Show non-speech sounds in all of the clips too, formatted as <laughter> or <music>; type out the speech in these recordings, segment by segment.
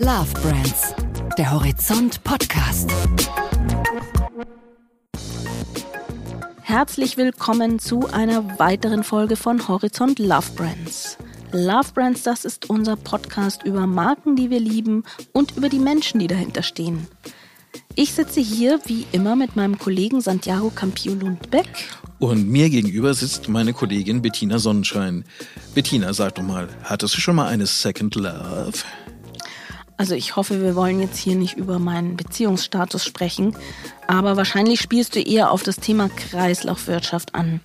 Love Brands, der Horizont Podcast. Herzlich willkommen zu einer weiteren Folge von Horizont Love Brands. Love Brands, das ist unser Podcast über Marken, die wir lieben und über die Menschen, die dahinter stehen. Ich sitze hier wie immer mit meinem Kollegen Santiago Campio Lundbeck. Und mir gegenüber sitzt meine Kollegin Bettina Sonnenschein. Bettina, sag doch mal, hattest du schon mal eine Second Love? Also ich hoffe, wir wollen jetzt hier nicht über meinen Beziehungsstatus sprechen, aber wahrscheinlich spielst du eher auf das Thema Kreislaufwirtschaft an.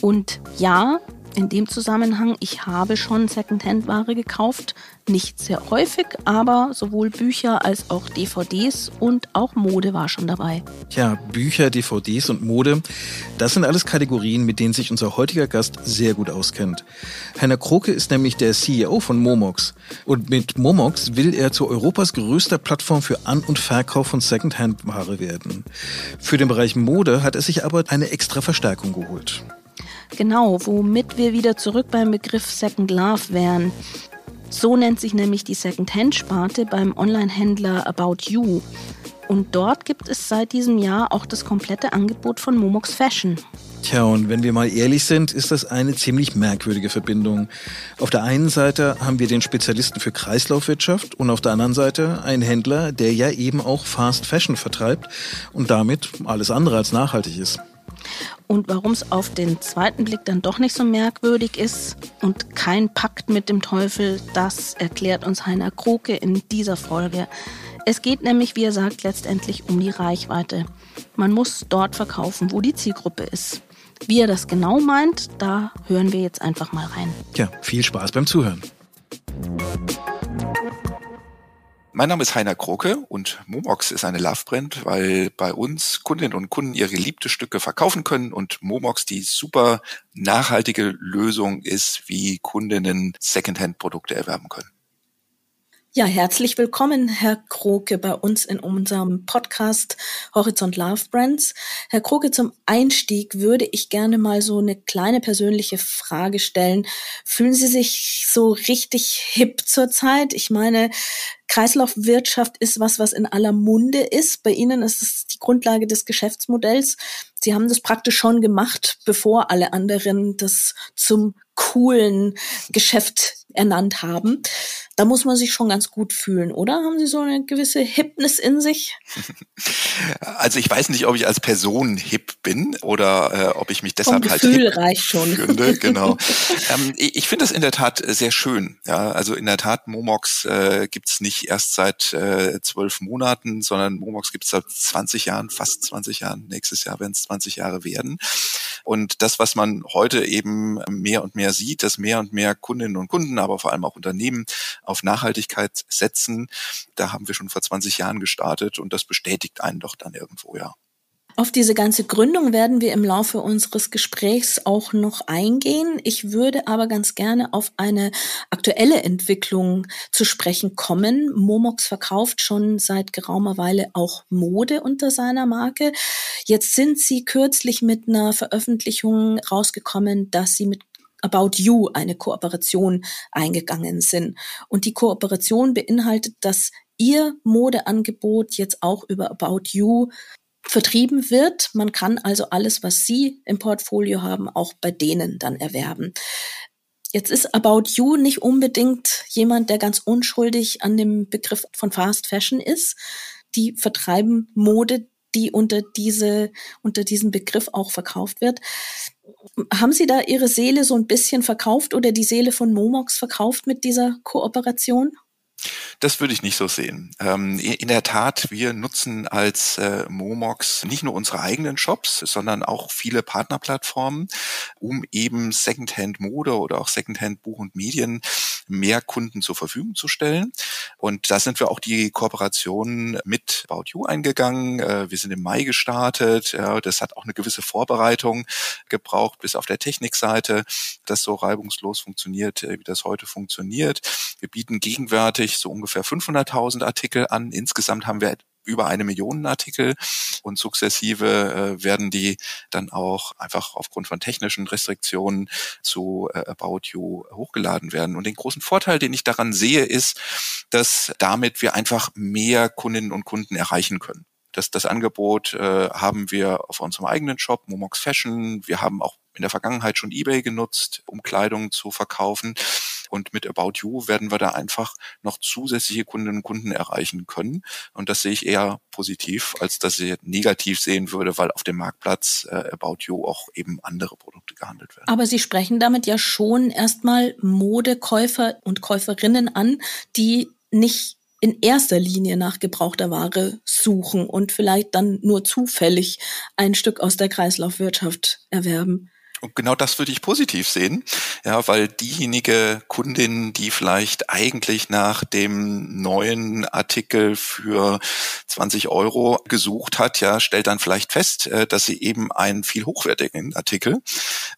Und ja, in dem Zusammenhang, ich habe schon Secondhand-Ware gekauft. Nicht sehr häufig, aber sowohl Bücher als auch DVDs und auch Mode war schon dabei. Ja, Bücher, DVDs und Mode, das sind alles Kategorien, mit denen sich unser heutiger Gast sehr gut auskennt. Heiner Kroke ist nämlich der CEO von Momox. Und mit Momox will er zu Europas größter Plattform für An- und Verkauf von Secondhand-Ware werden. Für den Bereich Mode hat er sich aber eine extra Verstärkung geholt. Genau, womit wir wieder zurück beim Begriff Second Love wären. So nennt sich nämlich die Second-Hand-Sparte beim Online-Händler About You. Und dort gibt es seit diesem Jahr auch das komplette Angebot von Momox Fashion. Tja, und wenn wir mal ehrlich sind, ist das eine ziemlich merkwürdige Verbindung. Auf der einen Seite haben wir den Spezialisten für Kreislaufwirtschaft und auf der anderen Seite einen Händler, der ja eben auch Fast Fashion vertreibt und damit alles andere als nachhaltig ist. Und warum es auf den zweiten Blick dann doch nicht so merkwürdig ist und kein Pakt mit dem Teufel, das erklärt uns Heiner Kroke in dieser Folge. Es geht nämlich, wie er sagt, letztendlich um die Reichweite. Man muss dort verkaufen, wo die Zielgruppe ist. Wie er das genau meint, da hören wir jetzt einfach mal rein. Ja, viel Spaß beim Zuhören. Mein Name ist Heiner Kroke und Momox ist eine Love-Brand, weil bei uns Kundinnen und Kunden ihre geliebte Stücke verkaufen können und Momox die super nachhaltige Lösung ist, wie Kundinnen Secondhand-Produkte erwerben können. Ja, herzlich willkommen, Herr Kroke, bei uns in unserem Podcast Horizont Love Brands. Herr Kroke, zum Einstieg würde ich gerne mal so eine kleine persönliche Frage stellen. Fühlen Sie sich so richtig hip zurzeit? Ich meine, Kreislaufwirtschaft ist was, was in aller Munde ist. Bei Ihnen ist es die Grundlage des Geschäftsmodells. Sie haben das praktisch schon gemacht, bevor alle anderen das zum coolen Geschäft ernannt haben. Da muss man sich schon ganz gut fühlen, oder? Haben Sie so eine gewisse Hipness in sich? <laughs> Also ich weiß nicht, ob ich als Person hip bin oder äh, ob ich mich deshalb Vom halt Gefühl hip reicht schon. finde. <laughs> Genau. ähm, ich ich finde das in der Tat sehr schön. Ja, also in der Tat Momox äh, gibt's nicht erst seit äh, zwölf Monaten, sondern Momox gibt's seit 20 Jahren, fast 20 Jahren. Nächstes Jahr werden es 20 Jahre werden. Und das, was man heute eben mehr und mehr sieht, dass mehr und mehr Kundinnen und Kunden, aber vor allem auch Unternehmen auf Nachhaltigkeit setzen, da haben wir schon vor 20 Jahren gestartet und das bestätigt einen doch dann irgendwo, ja. Auf diese ganze Gründung werden wir im Laufe unseres Gesprächs auch noch eingehen. Ich würde aber ganz gerne auf eine aktuelle Entwicklung zu sprechen kommen. Momox verkauft schon seit geraumer Weile auch Mode unter seiner Marke. Jetzt sind sie kürzlich mit einer Veröffentlichung rausgekommen, dass sie mit About You eine Kooperation eingegangen sind. Und die Kooperation beinhaltet, dass Ihr Modeangebot jetzt auch über About You vertrieben wird. Man kann also alles, was Sie im Portfolio haben, auch bei denen dann erwerben. Jetzt ist About You nicht unbedingt jemand, der ganz unschuldig an dem Begriff von Fast Fashion ist. Die vertreiben Mode, die unter diese, unter diesen Begriff auch verkauft wird. Haben Sie da Ihre Seele so ein bisschen verkauft oder die Seele von Momox verkauft mit dieser Kooperation? Das würde ich nicht so sehen. Ähm, in der Tat, wir nutzen als äh, Momox nicht nur unsere eigenen Shops, sondern auch viele Partnerplattformen, um eben Secondhand-Mode oder auch Secondhand-Buch und Medien mehr Kunden zur Verfügung zu stellen. Und da sind wir auch die Kooperation mit About You eingegangen. Äh, wir sind im Mai gestartet. Das hat auch eine gewisse Vorbereitung gebraucht, bis auf der Technikseite, das so reibungslos funktioniert, äh, wie das heute funktioniert. Wir bieten gegenwärtig so ungefähr 500.000 Artikel an. Insgesamt haben wir über eine Million Artikel und sukzessive äh, werden die dann auch einfach aufgrund von technischen Restriktionen zu äh, About You hochgeladen werden. Und den großen Vorteil, den ich daran sehe, ist, dass damit wir einfach mehr Kundinnen und Kunden erreichen können. Das, das Angebot äh, haben wir auf unserem eigenen Shop, Momox Fashion. Wir haben auch in der Vergangenheit schon eBay genutzt, um Kleidung zu verkaufen. Und mit About You werden wir da einfach noch zusätzliche Kundinnen und Kunden erreichen können. Und das sehe ich eher positiv, als dass ich negativ sehen würde, weil auf dem Marktplatz äh, About You auch eben andere Produkte gehandelt werden. Aber Sie sprechen damit ja schon erstmal Modekäufer und Käuferinnen an, die nicht in erster Linie nach gebrauchter Ware suchen und vielleicht dann nur zufällig ein Stück aus der Kreislaufwirtschaft erwerben. Und genau das würde ich positiv sehen, ja, weil diejenige Kundin, die vielleicht eigentlich nach dem neuen Artikel für 20 Euro gesucht hat, ja, stellt dann vielleicht fest, äh, dass sie eben einen viel hochwertigen Artikel,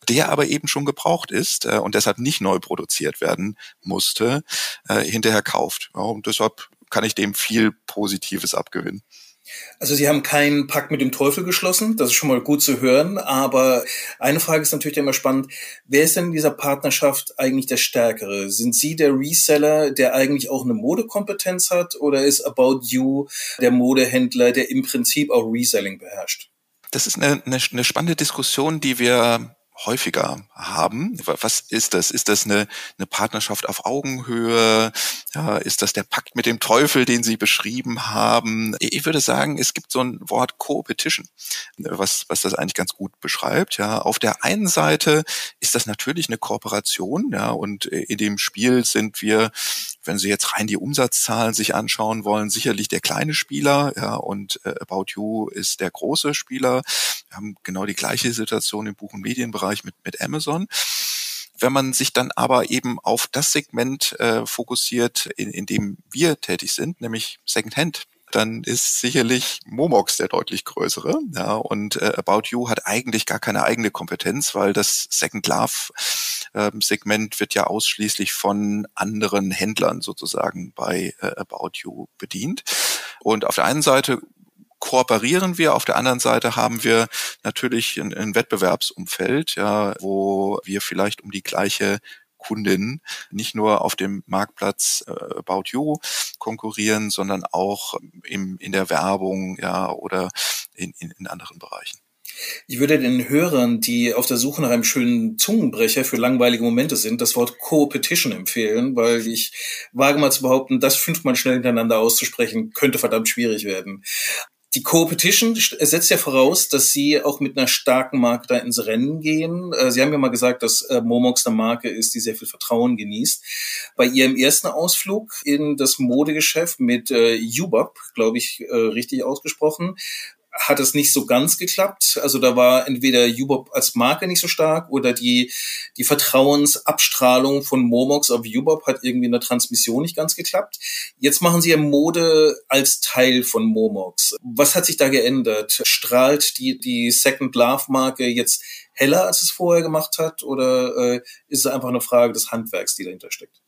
der aber eben schon gebraucht ist äh, und deshalb nicht neu produziert werden musste, äh, hinterher kauft. Und deshalb kann ich dem viel Positives abgewinnen. Also Sie haben keinen Pakt mit dem Teufel geschlossen, das ist schon mal gut zu hören, aber eine Frage ist natürlich immer spannend, wer ist denn in dieser Partnerschaft eigentlich der Stärkere? Sind Sie der Reseller, der eigentlich auch eine Modekompetenz hat oder ist About You der Modehändler, der im Prinzip auch Reselling beherrscht? Das ist eine, eine, eine spannende Diskussion, die wir häufiger haben. Was ist das? Ist das eine, eine Partnerschaft auf Augenhöhe? Ja, ist das der Pakt mit dem Teufel, den Sie beschrieben haben? Ich würde sagen, es gibt so ein Wort Co-Petition, was, was das eigentlich ganz gut beschreibt. Ja, auf der einen Seite ist das natürlich eine Kooperation, ja, und in dem Spiel sind wir, wenn Sie jetzt rein die Umsatzzahlen sich anschauen wollen, sicherlich der kleine Spieler, ja, und äh, About You ist der große Spieler. Wir haben genau die gleiche Situation im Buch- und Medienbereich mit, mit Amazon. Wenn man sich dann aber eben auf das Segment äh, fokussiert, in, in dem wir tätig sind, nämlich Secondhand, dann ist sicherlich Momox der deutlich größere. Ja, und äh, About You hat eigentlich gar keine eigene Kompetenz, weil das Second Love äh, Segment wird ja ausschließlich von anderen Händlern sozusagen bei äh, About You bedient. Und auf der einen Seite kooperieren wir. Auf der anderen Seite haben wir natürlich ein, ein Wettbewerbsumfeld, ja, wo wir vielleicht um die gleiche Kundin nicht nur auf dem Marktplatz äh, About You konkurrieren, sondern auch im, in der Werbung ja oder in, in, in anderen Bereichen. Ich würde den Hörern, die auf der Suche nach einem schönen Zungenbrecher für langweilige Momente sind, das Wort Co-Petition empfehlen, weil ich wage mal zu behaupten, das fünfmal schnell hintereinander auszusprechen, könnte verdammt schwierig werden. Die Co-Petition setzt ja voraus, dass Sie auch mit einer starken Marke da ins Rennen gehen. Äh, Sie haben ja mal gesagt, dass äh, Momox eine Marke ist, die sehr viel Vertrauen genießt. Bei Ihrem ersten Ausflug in das Modegeschäft mit äh, Ubop, glaube ich, äh, richtig ausgesprochen, hat es nicht so ganz geklappt. Also da war entweder Ubop als Marke nicht so stark oder die, die Vertrauensabstrahlung von Momox auf Ubop hat irgendwie in der Transmission nicht ganz geklappt. Jetzt machen sie ja Mode als Teil von Momox. Was hat sich da geändert? Strahlt die, die Second Love Marke jetzt heller, als es vorher gemacht hat? Oder äh, ist es einfach eine Frage des Handwerks, die dahinter steckt?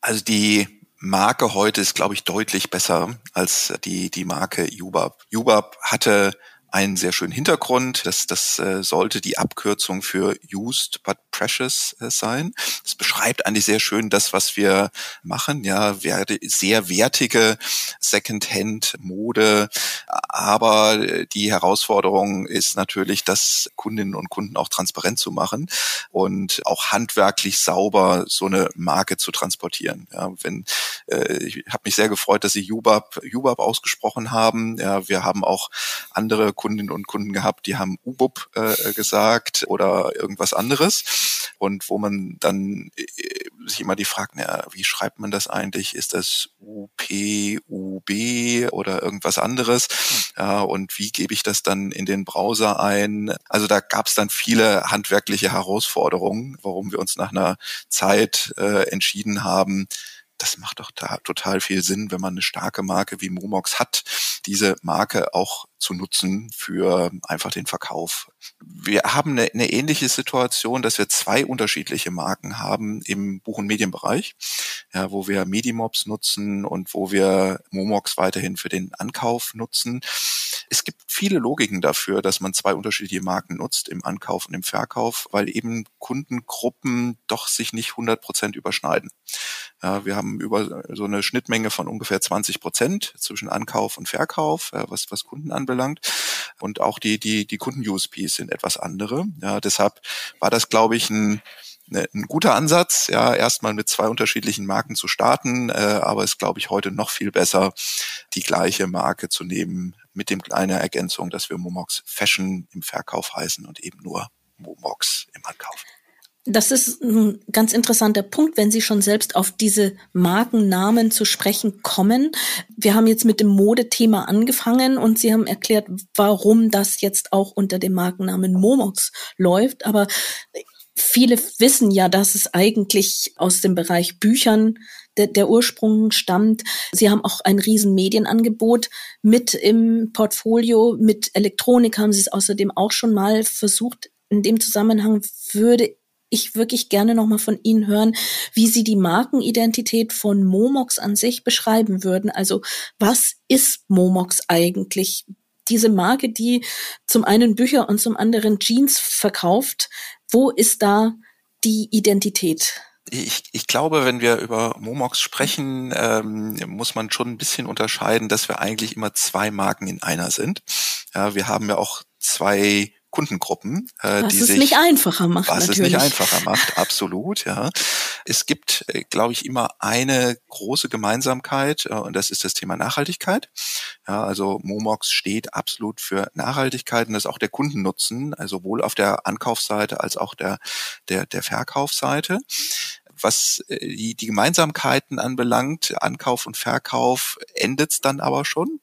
Also die Marke heute ist, glaube ich, deutlich besser als die, die Marke Jubab. Jubab hatte einen sehr schönen Hintergrund. Das, das äh, sollte die Abkürzung für Used but Precious äh, sein. Das beschreibt eigentlich sehr schön das, was wir machen. Ja, werde, sehr wertige Secondhand-Mode. Aber die Herausforderung ist natürlich, das Kundinnen und Kunden auch transparent zu machen und auch handwerklich sauber so eine Marke zu transportieren. Ja, wenn, äh, ich habe mich sehr gefreut, dass Sie Jubab, Jubab ausgesprochen haben. Ja, wir haben auch andere Kundinnen und Kunden gehabt, die haben Ubub äh, gesagt oder irgendwas anderes. Und wo man dann äh, sich immer die fragt, na, wie schreibt man das eigentlich? Ist das UP, UB oder irgendwas anderes? Ja, und wie gebe ich das dann in den Browser ein? Also da gab es dann viele handwerkliche Herausforderungen, warum wir uns nach einer Zeit äh, entschieden haben, das macht doch da total viel Sinn, wenn man eine starke Marke wie Momox hat, diese Marke auch zu nutzen für einfach den Verkauf. Wir haben eine, eine ähnliche Situation, dass wir zwei unterschiedliche Marken haben im Buch- und Medienbereich, ja, wo wir Medimobs nutzen und wo wir Momox weiterhin für den Ankauf nutzen. Es gibt viele Logiken dafür, dass man zwei unterschiedliche Marken nutzt im Ankauf und im Verkauf, weil eben Kundengruppen doch sich nicht 100 Prozent überschneiden. Ja, wir haben über so eine Schnittmenge von ungefähr 20 Prozent zwischen Ankauf und Verkauf, was, was Kunden anbelangt. Und auch die, die, die Kunden-USPs sind etwas andere. Ja, deshalb war das, glaube ich, ein, ne, ein guter Ansatz, ja, erstmal mit zwei unterschiedlichen Marken zu starten, äh, aber es glaube ich heute noch viel besser, die gleiche Marke zu nehmen mit dem kleinen Ergänzung, dass wir Momox Fashion im Verkauf heißen und eben nur Momox im Ankauf. Das ist ein ganz interessanter Punkt, wenn Sie schon selbst auf diese Markennamen zu sprechen kommen. Wir haben jetzt mit dem Modethema angefangen und Sie haben erklärt, warum das jetzt auch unter dem Markennamen Momox läuft. Aber viele wissen ja, dass es eigentlich aus dem Bereich Büchern der, der Ursprung stammt. Sie haben auch ein riesen Medienangebot mit im Portfolio. Mit Elektronik haben Sie es außerdem auch schon mal versucht. In dem Zusammenhang würde ich wirklich gerne nochmal von Ihnen hören, wie Sie die Markenidentität von Momox an sich beschreiben würden. Also was ist Momox eigentlich? Diese Marke, die zum einen Bücher und zum anderen Jeans verkauft, wo ist da die Identität? Ich, ich glaube, wenn wir über Momox sprechen, ähm, muss man schon ein bisschen unterscheiden, dass wir eigentlich immer zwei Marken in einer sind. Ja, wir haben ja auch zwei Kundengruppen, äh, was die es sich nicht einfacher macht. Was natürlich. es nicht einfacher macht, absolut, ja. Es gibt, äh, glaube ich, immer eine große Gemeinsamkeit äh, und das ist das Thema Nachhaltigkeit. Ja, also Momox steht absolut für Nachhaltigkeit und das ist auch der Kundennutzen, also sowohl auf der Ankaufsseite als auch der der der Verkaufsseite was äh, die, die Gemeinsamkeiten anbelangt, Ankauf und Verkauf, endet's dann aber schon.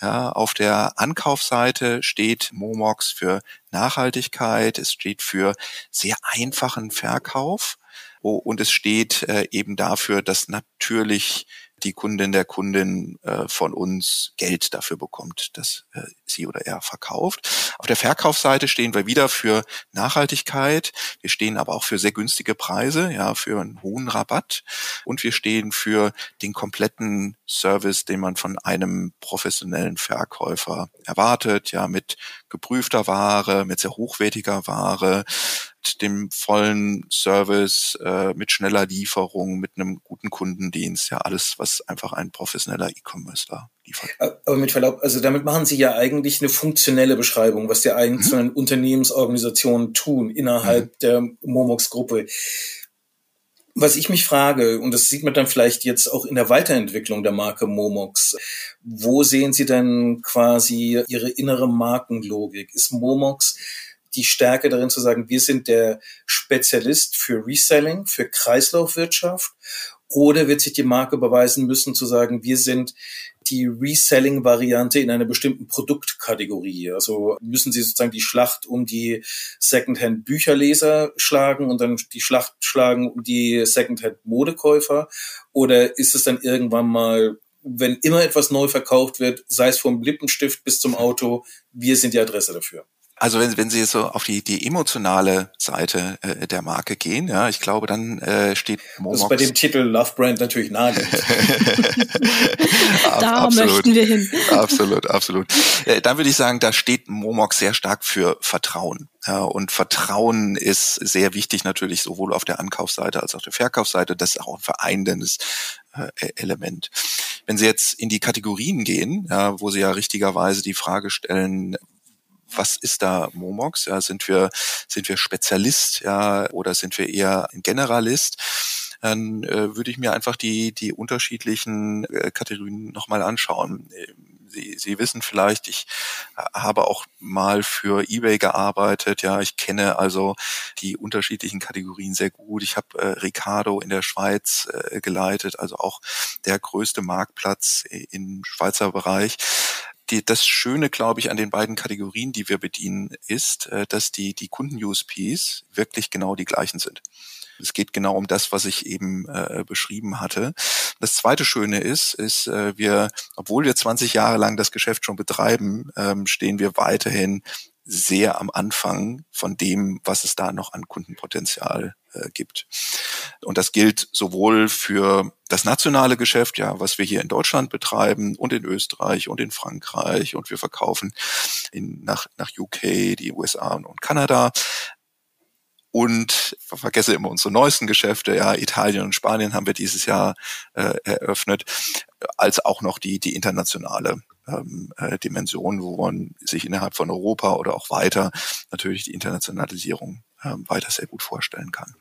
Ja, auf der Ankaufsseite steht Momox für Nachhaltigkeit, es steht für sehr einfachen Verkauf und es steht äh, eben dafür, dass natürlich die Kundin der Kundin äh, von uns Geld dafür bekommt, dass äh, sie oder er verkauft. Auf der Verkaufsseite stehen wir wieder für Nachhaltigkeit. Wir stehen aber auch für sehr günstige Preise, ja, für einen hohen Rabatt. Und wir stehen für den kompletten Service, den man von einem professionellen Verkäufer erwartet, ja, mit geprüfter Ware, mit sehr hochwertiger Ware, dem vollen Service, äh, mit schneller Lieferung, mit einem guten Kundendienst, ja, alles, was einfach ein professioneller E-Commerce da liefert. Aber mit Verlaub, also damit machen Sie ja eigentlich eine funktionelle Beschreibung, was die einzelnen mhm. Unternehmensorganisationen tun innerhalb mhm. der Momox-Gruppe. Was ich mich frage, und das sieht man dann vielleicht jetzt auch in der Weiterentwicklung der Marke Momox, wo sehen Sie denn quasi Ihre innere Markenlogik? Ist Momox die Stärke darin zu sagen, wir sind der Spezialist für Reselling, für Kreislaufwirtschaft? Oder wird sich die Marke beweisen müssen zu sagen, wir sind die Reselling-Variante in einer bestimmten Produktkategorie? Also müssen Sie sozusagen die Schlacht um die Secondhand-Bücherleser schlagen und dann die Schlacht schlagen um die Secondhand-Modekäufer? Oder ist es dann irgendwann mal wenn immer etwas neu verkauft wird, sei es vom Lippenstift bis zum Auto, wir sind die Adresse dafür. Also wenn, wenn Sie so auf die, die emotionale Seite äh, der Marke gehen, ja, ich glaube, dann äh, steht Momox. Das ist bei dem Titel Love Brand natürlich nahe. <laughs> da absolut, möchten wir hin. absolut, absolut. Äh, dann würde ich sagen, da steht Momox sehr stark für Vertrauen. Ja, und Vertrauen ist sehr wichtig natürlich sowohl auf der Ankaufsseite als auch der Verkaufsseite. Das ist auch ein vereinendes äh, Element. Wenn Sie jetzt in die Kategorien gehen, ja, wo Sie ja richtigerweise die Frage stellen, was ist da Momox? Ja, sind wir, sind wir Spezialist, ja, oder sind wir eher ein Generalist? Dann äh, würde ich mir einfach die, die unterschiedlichen äh, Kategorien nochmal anschauen. Sie, Sie wissen vielleicht, ich äh, habe auch mal für eBay gearbeitet. Ja, ich kenne also die unterschiedlichen Kategorien sehr gut. Ich habe äh, Ricardo in der Schweiz äh, geleitet, also auch der größte Marktplatz im Schweizer Bereich die, das Schöne, glaube ich, an den beiden Kategorien, die wir bedienen, ist, äh, dass die, die Kunden-USPs wirklich genau die gleichen sind. Es geht genau um das, was ich eben äh, beschrieben hatte. Das zweite Schöne ist, ist, äh, wir, obwohl wir 20 Jahre lang das Geschäft schon betreiben, ähm, stehen wir weiterhin sehr am Anfang von dem, was es da noch an Kundenpotenzial äh, gibt. Und das gilt sowohl für das nationale Geschäft, ja, was wir hier in Deutschland betreiben und in Österreich und in Frankreich und wir verkaufen in, nach, nach UK, die USA und Kanada, und vergesse immer unsere neuesten Geschäfte, ja, Italien und Spanien haben wir dieses Jahr äh, eröffnet, als auch noch die, die internationale ähm, äh, Dimension, wo man sich innerhalb von Europa oder auch weiter natürlich die Internationalisierung äh, weiter sehr gut vorstellen kann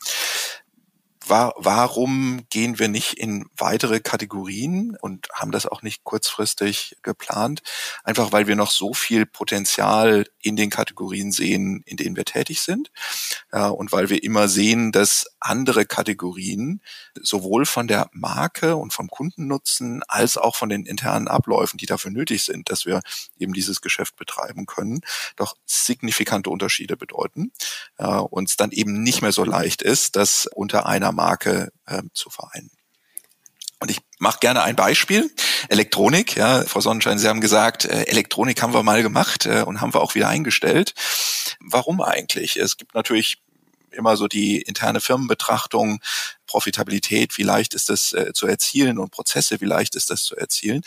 war, warum gehen wir nicht in weitere Kategorien und haben das auch nicht kurzfristig geplant? Einfach weil wir noch so viel Potenzial in den Kategorien sehen, in denen wir tätig sind. Ja, und weil wir immer sehen, dass andere Kategorien sowohl von der Marke und vom Kundennutzen als auch von den internen Abläufen, die dafür nötig sind, dass wir eben dieses Geschäft betreiben können, doch signifikante Unterschiede bedeuten. Ja, und es dann eben nicht mehr so leicht ist, das unter einer Marke äh, zu vereinen. Und ich mache gerne ein Beispiel. Elektronik, ja, Frau Sonnenschein, Sie haben gesagt, äh, Elektronik haben wir mal gemacht äh, und haben wir auch wieder eingestellt. Warum eigentlich? Es gibt natürlich immer so die interne Firmenbetrachtung, Profitabilität, wie leicht ist das äh, zu erzielen und Prozesse, wie leicht ist das zu erzielen.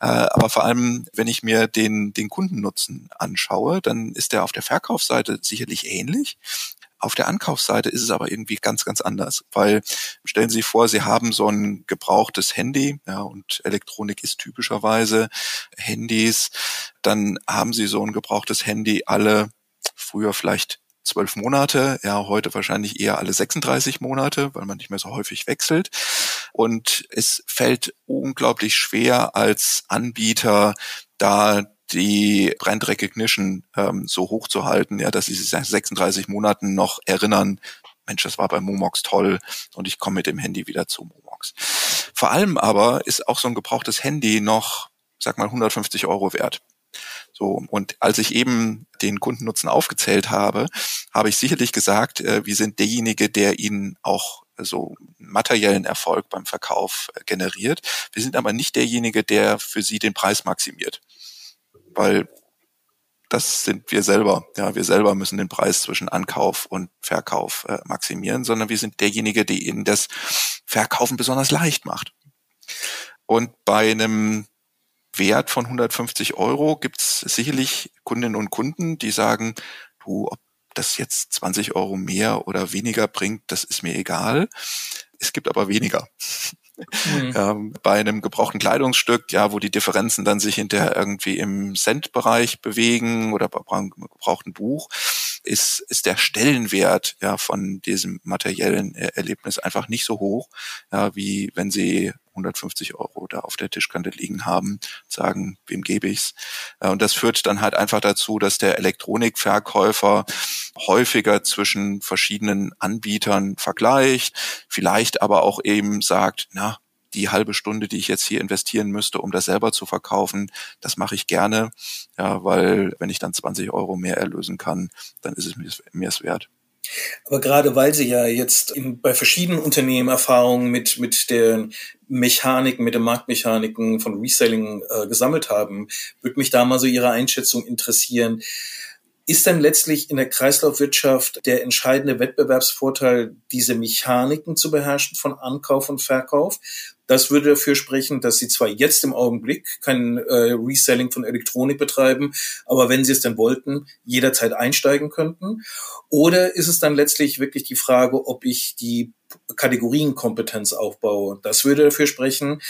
Äh, aber vor allem, wenn ich mir den, den Kundennutzen anschaue, dann ist der auf der Verkaufsseite sicherlich ähnlich. Auf der Ankaufsseite ist es aber irgendwie ganz, ganz anders, weil stellen Sie sich vor, Sie haben so ein gebrauchtes Handy, ja, und Elektronik ist typischerweise Handys, dann haben Sie so ein gebrauchtes Handy alle früher vielleicht zwölf Monate, ja, heute wahrscheinlich eher alle 36 Monate, weil man nicht mehr so häufig wechselt. Und es fällt unglaublich schwer als Anbieter da die Brand Recognition ähm, so hoch zu halten, ja, dass sie sich nach 36 Monaten noch erinnern, Mensch, das war bei Momox toll und ich komme mit dem Handy wieder zu Momox. Vor allem aber ist auch so ein gebrauchtes Handy noch, sag mal, 150 Euro wert. So, und als ich eben den Kundennutzen aufgezählt habe, habe ich sicherlich gesagt, äh, wir sind derjenige, der Ihnen auch so materiellen Erfolg beim Verkauf äh, generiert. Wir sind aber nicht derjenige, der für Sie den Preis maximiert weil das sind wir selber. Ja, wir selber müssen den Preis zwischen Ankauf und Verkauf äh, maximieren, sondern wir sind derjenige, der ihnen das Verkaufen besonders leicht macht. Und bei einem Wert von 150 Euro gibt es sicherlich Kundinnen und Kunden, die sagen, du, ob das jetzt 20 Euro mehr oder weniger bringt, das ist mir egal. Es gibt aber weniger. Mhm. Ähm, bei einem gebrauchten Kleidungsstück, ja, wo die Differenzen dann sich hinterher irgendwie im Cent-Bereich bewegen oder bei einem gebrauchten Buch, ist, ist der Stellenwert ja von diesem materiellen Erlebnis einfach nicht so hoch, ja, wie wenn Sie 150 Euro da auf der Tischkante liegen haben, sagen, wem gebe ich's? Äh, und das führt dann halt einfach dazu, dass der Elektronikverkäufer häufiger zwischen verschiedenen Anbietern vergleicht, vielleicht aber auch eben sagt, na, die halbe Stunde, die ich jetzt hier investieren müsste, um das selber zu verkaufen, das mache ich gerne, ja, weil wenn ich dann 20 Euro mehr erlösen kann, dann ist es mir, mir es wert. Aber gerade weil Sie ja jetzt in, bei verschiedenen Unternehmen Erfahrungen mit, mit der Mechaniken, mit den Marktmechaniken von Reselling äh, gesammelt haben, würde mich da mal so Ihre Einschätzung interessieren. Ist denn letztlich in der Kreislaufwirtschaft der entscheidende Wettbewerbsvorteil, diese Mechaniken zu beherrschen von Ankauf und Verkauf? Das würde dafür sprechen, dass sie zwar jetzt im Augenblick kein äh, Reselling von Elektronik betreiben, aber wenn sie es denn wollten, jederzeit einsteigen könnten. Oder ist es dann letztlich wirklich die Frage, ob ich die Kategorienkompetenz aufbaue. Das würde dafür sprechen,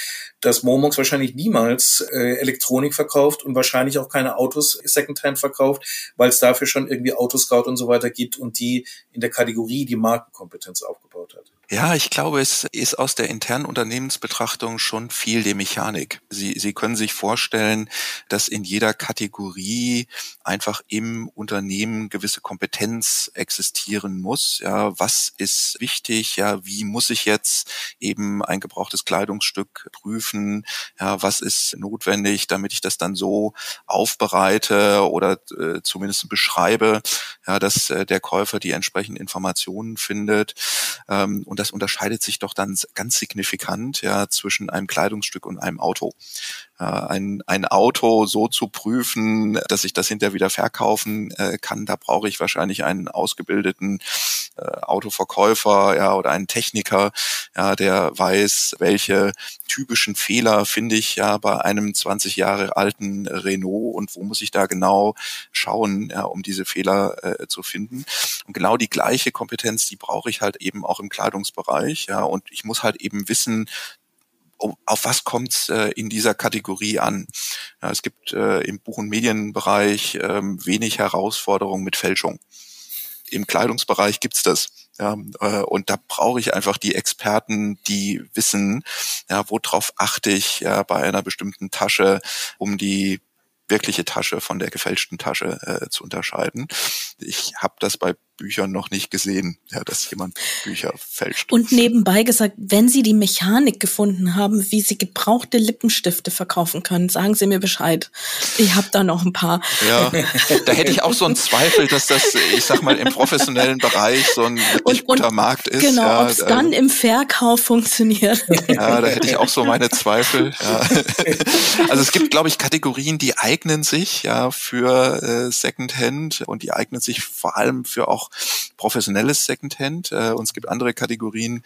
dass Momox wahrscheinlich niemals äh, Elektronik verkauft und wahrscheinlich auch keine Autos Secondhand verkauft, weil es dafür schon irgendwie Autoscout und so weiter gibt und die in der Kategorie die Markenkompetenz aufgebaut hat. Ja, ich glaube, es ist aus der internen Unternehmensbetrachtung schon viel die Mechanik. Sie, Sie können sich vorstellen, dass in jeder Kategorie einfach im Unternehmen gewisse Kompetenz existieren muss. Ja, was ist wichtig? Ja, wie muss ich jetzt eben ein gebrauchtes Kleidungsstück prüfen, ja, was ist notwendig, damit ich das dann so aufbereite oder äh, zumindest beschreibe, ja, dass äh, der Käufer die entsprechenden Informationen findet. Ähm, und das unterscheidet sich doch dann ganz signifikant ja, zwischen einem Kleidungsstück und einem Auto. Ein, ein Auto so zu prüfen, dass ich das hinterher wieder verkaufen äh, kann, da brauche ich wahrscheinlich einen ausgebildeten Autoverkäufer ja, oder einen Techniker, ja, der weiß, welche typischen Fehler finde ich ja bei einem 20 Jahre alten Renault und wo muss ich da genau schauen, ja, um diese Fehler äh, zu finden. Und genau die gleiche Kompetenz, die brauche ich halt eben auch im Kleidungsbereich, ja, und ich muss halt eben wissen, auf was kommt es äh, in dieser Kategorie an? Ja, es gibt äh, im Buch- und Medienbereich äh, wenig Herausforderungen mit Fälschung. Im Kleidungsbereich gibt's das. Ja, äh, und da brauche ich einfach die Experten, die wissen, ja, worauf achte ich ja, bei einer bestimmten Tasche, um die wirkliche Tasche von der gefälschten Tasche äh, zu unterscheiden. Ich habe das bei Büchern noch nicht gesehen, ja, dass jemand Bücher fälscht. Und nebenbei gesagt, wenn Sie die Mechanik gefunden haben, wie Sie gebrauchte Lippenstifte verkaufen können, sagen Sie mir Bescheid. Ich habe da noch ein paar. Ja, da hätte ich auch so einen Zweifel, dass das, ich sag mal, im professionellen Bereich so ein wirklich und, guter und Markt ist. Genau, ja, ob es dann im Verkauf funktioniert. Ja, da hätte ich auch so meine Zweifel. Ja. Also es gibt, glaube ich, Kategorien, die eignen sich ja für äh, Secondhand und die eignen sich vor allem für auch professionelles Secondhand äh, und es gibt andere Kategorien,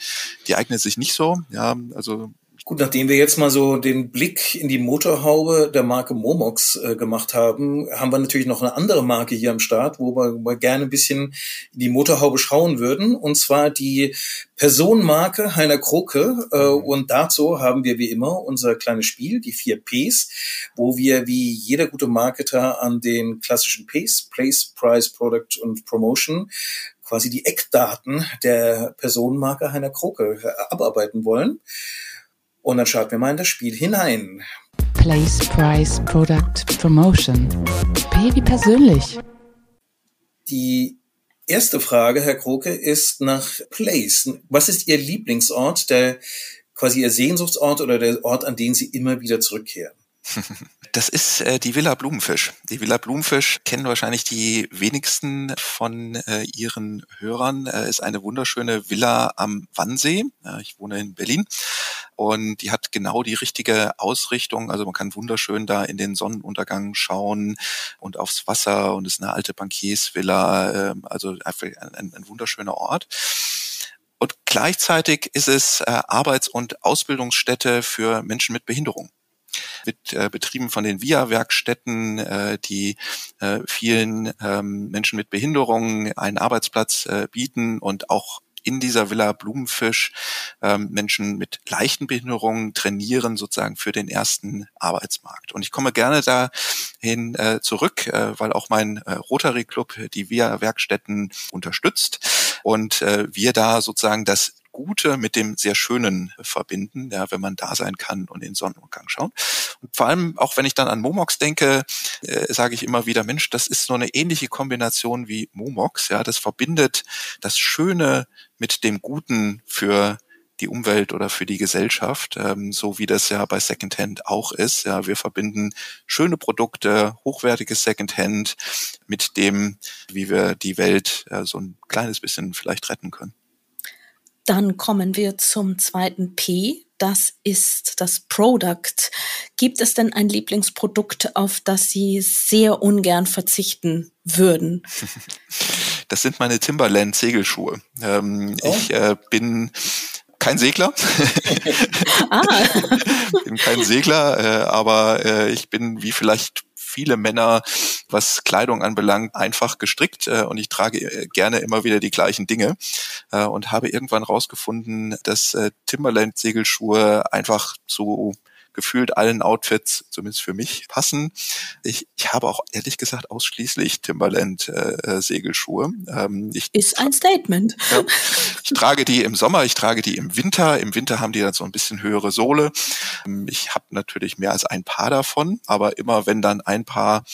die eignen sich nicht so. Ja, also Gut, nachdem wir jetzt mal so den Blick in die Motorhaube der Marke Momox äh, gemacht haben, haben wir natürlich noch eine andere Marke hier am Start, wo wir, wir gerne ein bisschen in die Motorhaube schauen würden, und zwar die Personenmarke Heiner Kroke. Äh, und dazu haben wir wie immer unser kleines Spiel, die vier Ps, wo wir wie jeder gute Marketer an den klassischen Ps, Place, Price, Product und Promotion, quasi die Eckdaten der Personenmarke Heiner Kroke äh, abarbeiten wollen. Und dann schaut wir mal in das Spiel hinein. Place, Price, Product, Promotion. Baby persönlich. Die erste Frage, Herr Kroke, ist nach Place. Was ist Ihr Lieblingsort, der quasi Ihr Sehnsuchtsort oder der Ort, an den Sie immer wieder zurückkehren? <laughs> Das ist äh, die Villa Blumenfisch. Die Villa Blumenfisch kennen wahrscheinlich die wenigsten von äh, ihren Hörern. Äh, ist eine wunderschöne Villa am Wannsee. Äh, ich wohne in Berlin und die hat genau die richtige Ausrichtung. Also man kann wunderschön da in den Sonnenuntergang schauen und aufs Wasser und ist eine alte Bankiersvilla. Äh, also ein, ein wunderschöner Ort. Und gleichzeitig ist es äh, Arbeits- und Ausbildungsstätte für Menschen mit Behinderung wird äh, betrieben von den VIA-Werkstätten, äh, die äh, vielen ähm, Menschen mit Behinderungen einen Arbeitsplatz äh, bieten und auch in dieser Villa Blumenfisch ähm, Menschen mit leichten Behinderungen trainieren sozusagen für den ersten Arbeitsmarkt. Und ich komme gerne dahin äh, zurück, äh, weil auch mein äh, Rotary Club die VIA Werkstätten unterstützt und äh, wir da sozusagen das Gute mit dem sehr Schönen verbinden, ja, wenn man da sein kann und in Sonnenuntergang schauen. Und vor allem auch wenn ich dann an Momox denke, äh, sage ich immer wieder, Mensch, das ist so eine ähnliche Kombination wie Momox, ja, das verbindet das Schöne mit dem Guten für die Umwelt oder für die Gesellschaft, ähm, so wie das ja bei Secondhand auch ist. Ja, wir verbinden schöne Produkte, hochwertiges Secondhand mit dem, wie wir die Welt äh, so ein kleines bisschen vielleicht retten können. Dann kommen wir zum zweiten P. Das ist das Product. Gibt es denn ein Lieblingsprodukt, auf das Sie sehr ungern verzichten würden? <laughs> Das sind meine Timberland Segelschuhe. Ähm, oh. Ich äh, bin kein Segler. <laughs> ah. bin kein Segler, äh, aber äh, ich bin wie vielleicht viele Männer, was Kleidung anbelangt, einfach gestrickt äh, und ich trage äh, gerne immer wieder die gleichen Dinge äh, und habe irgendwann rausgefunden, dass äh, Timberland Segelschuhe einfach so gefühlt allen Outfits, zumindest für mich, passen. Ich, ich habe auch ehrlich gesagt ausschließlich Timberland äh, äh Segelschuhe. Ähm, ich, Ist ein Statement. Ja, ich trage die im Sommer, ich trage die im Winter. Im Winter haben die dann so ein bisschen höhere Sohle. Ähm, ich habe natürlich mehr als ein Paar davon, aber immer wenn dann ein Paar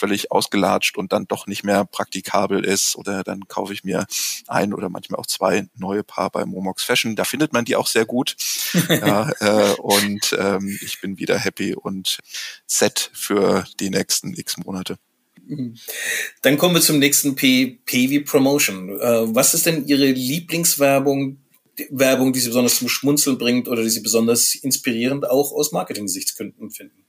völlig ausgelatscht und dann doch nicht mehr praktikabel ist oder dann kaufe ich mir ein oder manchmal auch zwei neue Paar bei Momox Fashion. Da findet man die auch sehr gut. <laughs> ja, äh, und ähm, ich bin wieder happy und set für die nächsten x Monate. Dann kommen wir zum nächsten P, P wie Promotion. Äh, was ist denn Ihre Lieblingswerbung, Werbung, die Sie besonders zum Schmunzeln bringt oder die Sie besonders inspirierend auch aus Marketing-Gesichtspunkten finden?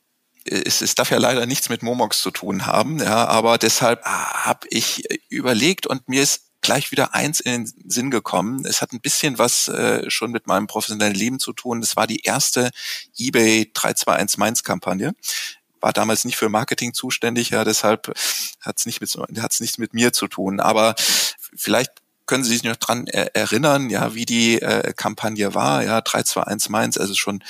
Es, es darf ja leider nichts mit Momox zu tun haben, ja, aber deshalb habe ich überlegt und mir ist gleich wieder eins in den Sinn gekommen. Es hat ein bisschen was äh, schon mit meinem professionellen Leben zu tun. Das war die erste eBay 321 Mainz Kampagne. War damals nicht für Marketing zuständig, ja, deshalb hat es nicht mit hat's nichts mit mir zu tun. Aber vielleicht können Sie sich noch dran erinnern, ja, wie die äh, Kampagne war, ja, 321 Mainz, also schon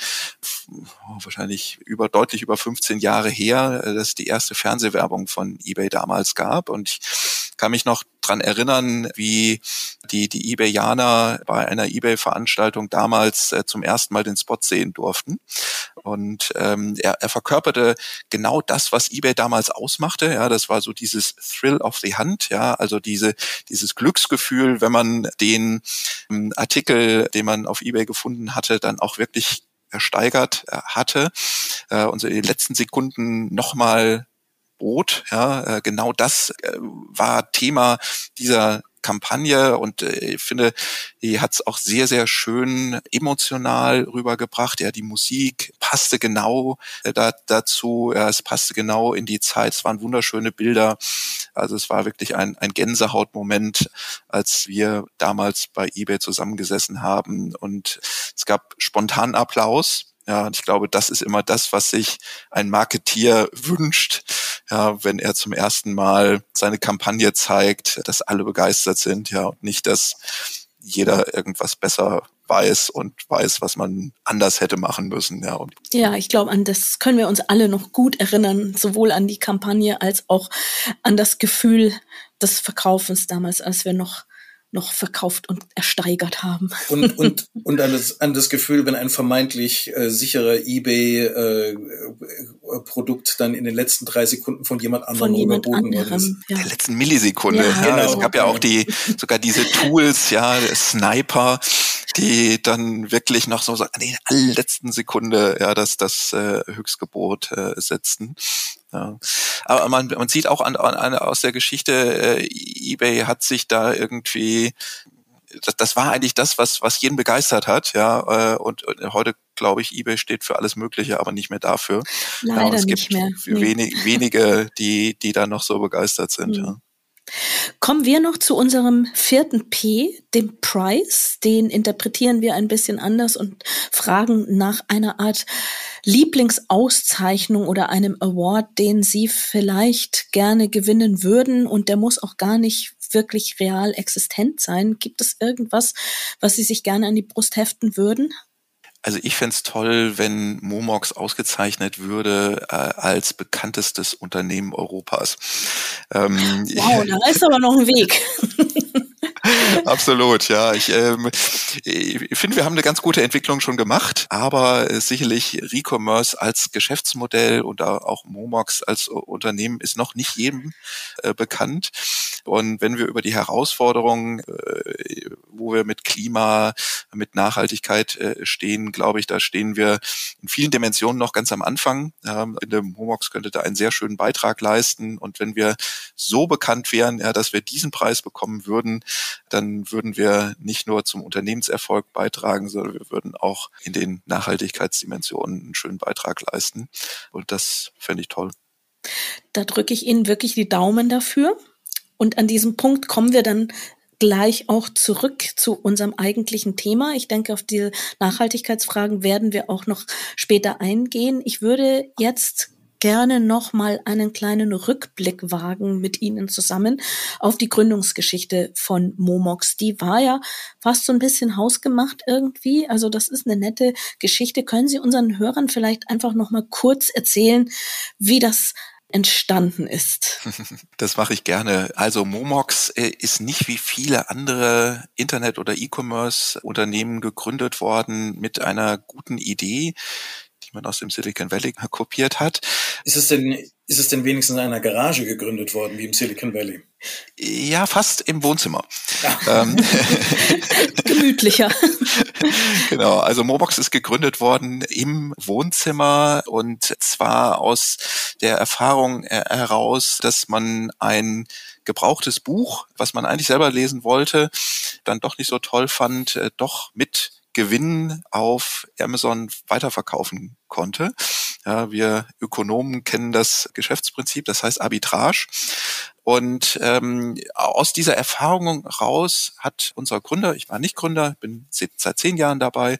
oh, wahrscheinlich über deutlich über 15 Jahre her, äh, dass es die erste Fernsehwerbung von eBay damals gab. Und ich kann mich noch dran erinnern, wie die, die eBayaner bei einer eBay-Veranstaltung damals äh, zum ersten Mal den Spot sehen durften. Und ähm, er, er verkörperte genau das, was eBay damals ausmachte. Ja, das war so dieses Thrill of the Hand, ja, also diese, dieses Glücksgefühl, wenn man den ähm, Artikel, den man auf eBay gefunden hatte, dann auch wirklich ersteigert äh, hatte äh, und so in den letzten Sekunden nochmal Brot. Ja, äh, genau das äh, war Thema dieser Kampagne und äh, ich finde, die hat es auch sehr, sehr schön emotional rübergebracht. Ja, die Musik passte genau äh, da, dazu, ja, es passte genau in die Zeit, es waren wunderschöne Bilder. Also es war wirklich ein, ein Gänsehautmoment, als wir damals bei eBay zusammengesessen haben und es gab spontanen Applaus ja, und ich glaube, das ist immer das, was sich ein Marketier wünscht, ja, wenn er zum ersten Mal seine Kampagne zeigt, dass alle begeistert sind, ja, und nicht, dass jeder irgendwas besser weiß und weiß, was man anders hätte machen müssen. Ja, und ja ich glaube, an das können wir uns alle noch gut erinnern, sowohl an die Kampagne als auch an das Gefühl des Verkaufens damals, als wir noch noch verkauft und ersteigert haben. Und, <laughs> und, und an, das, an das Gefühl, wenn ein vermeintlich äh, sicherer eBay-Produkt äh, dann in den letzten drei Sekunden von jemand anderem von jemand anderem, ja. Der letzten Millisekunde. Ja, ja, genau. Es gab ja auch die, sogar diese Tools, ja, Sniper, die dann wirklich noch so, so an den allerletzten Sekunde ja das, das äh, Höchstgebot äh, setzten. Ja. Aber man, man sieht auch an, an, aus der Geschichte, äh, eBay hat sich da irgendwie das, das war eigentlich das, was, was jeden begeistert hat, ja. Äh, und, und heute glaube ich, eBay steht für alles Mögliche, aber nicht mehr dafür. Leider ja, es nicht gibt mehr. Nee. Wenig, wenige, die, die da noch so begeistert sind. Mhm. Ja. Kommen wir noch zu unserem vierten P, dem Price. Den interpretieren wir ein bisschen anders und fragen nach einer Art Lieblingsauszeichnung oder einem Award, den Sie vielleicht gerne gewinnen würden. Und der muss auch gar nicht wirklich real existent sein. Gibt es irgendwas, was Sie sich gerne an die Brust heften würden? Also ich fände toll, wenn Momox ausgezeichnet würde äh, als bekanntestes Unternehmen Europas. Ähm, wow, <laughs> da ist aber noch ein Weg. <laughs> Absolut, ja. Ich, ähm, ich finde, wir haben eine ganz gute Entwicklung schon gemacht, aber äh, sicherlich Recommerce als Geschäftsmodell und auch Momox als Unternehmen ist noch nicht jedem äh, bekannt. Und wenn wir über die Herausforderungen, äh, wo wir mit Klima, mit Nachhaltigkeit äh, stehen, glaube ich, da stehen wir in vielen Dimensionen noch ganz am Anfang. Ähm, in dem Momox könnte da einen sehr schönen Beitrag leisten. Und wenn wir so bekannt wären, ja, dass wir diesen Preis bekommen würden, dann würden wir nicht nur zum Unternehmenserfolg beitragen, sondern wir würden auch in den Nachhaltigkeitsdimensionen einen schönen Beitrag leisten. Und das fände ich toll. Da drücke ich Ihnen wirklich die Daumen dafür. Und an diesem Punkt kommen wir dann gleich auch zurück zu unserem eigentlichen Thema. Ich denke, auf diese Nachhaltigkeitsfragen werden wir auch noch später eingehen. Ich würde jetzt gerne noch mal einen kleinen Rückblick wagen mit Ihnen zusammen auf die Gründungsgeschichte von Momox. Die war ja fast so ein bisschen hausgemacht irgendwie. Also das ist eine nette Geschichte. Können Sie unseren Hörern vielleicht einfach noch mal kurz erzählen, wie das entstanden ist. <laughs> Das mache ich gerne. Also Momox äh, ist nicht wie viele andere Internet- oder E-Commerce-Unternehmen gegründet worden mit einer guten Idee. Die man aus dem Silicon Valley <laughs> kopiert hat. Ist es denn, ist es denn wenigstens in einer Garage gegründet worden, wie im Silicon Valley? Ja, fast im Wohnzimmer. Ja. Ähm. <laughs> Gemütlicher. <laughs> genau, also Mobox ist gegründet worden im Wohnzimmer und zwar aus der Erfahrung heraus, dass man ein gebrauchtes Buch, was man eigentlich selber lesen wollte, dann doch nicht so toll fand, äh, doch mit Gewinn auf Amazon weiterverkaufen konnte. Ja, wir Ökonomen kennen das Geschäftsprinzip, das heißt Arbitrage. Und ähm, aus dieser Erfahrung raus hat unser Gründer, ich war nicht Gründer, bin seit zehn Jahren dabei,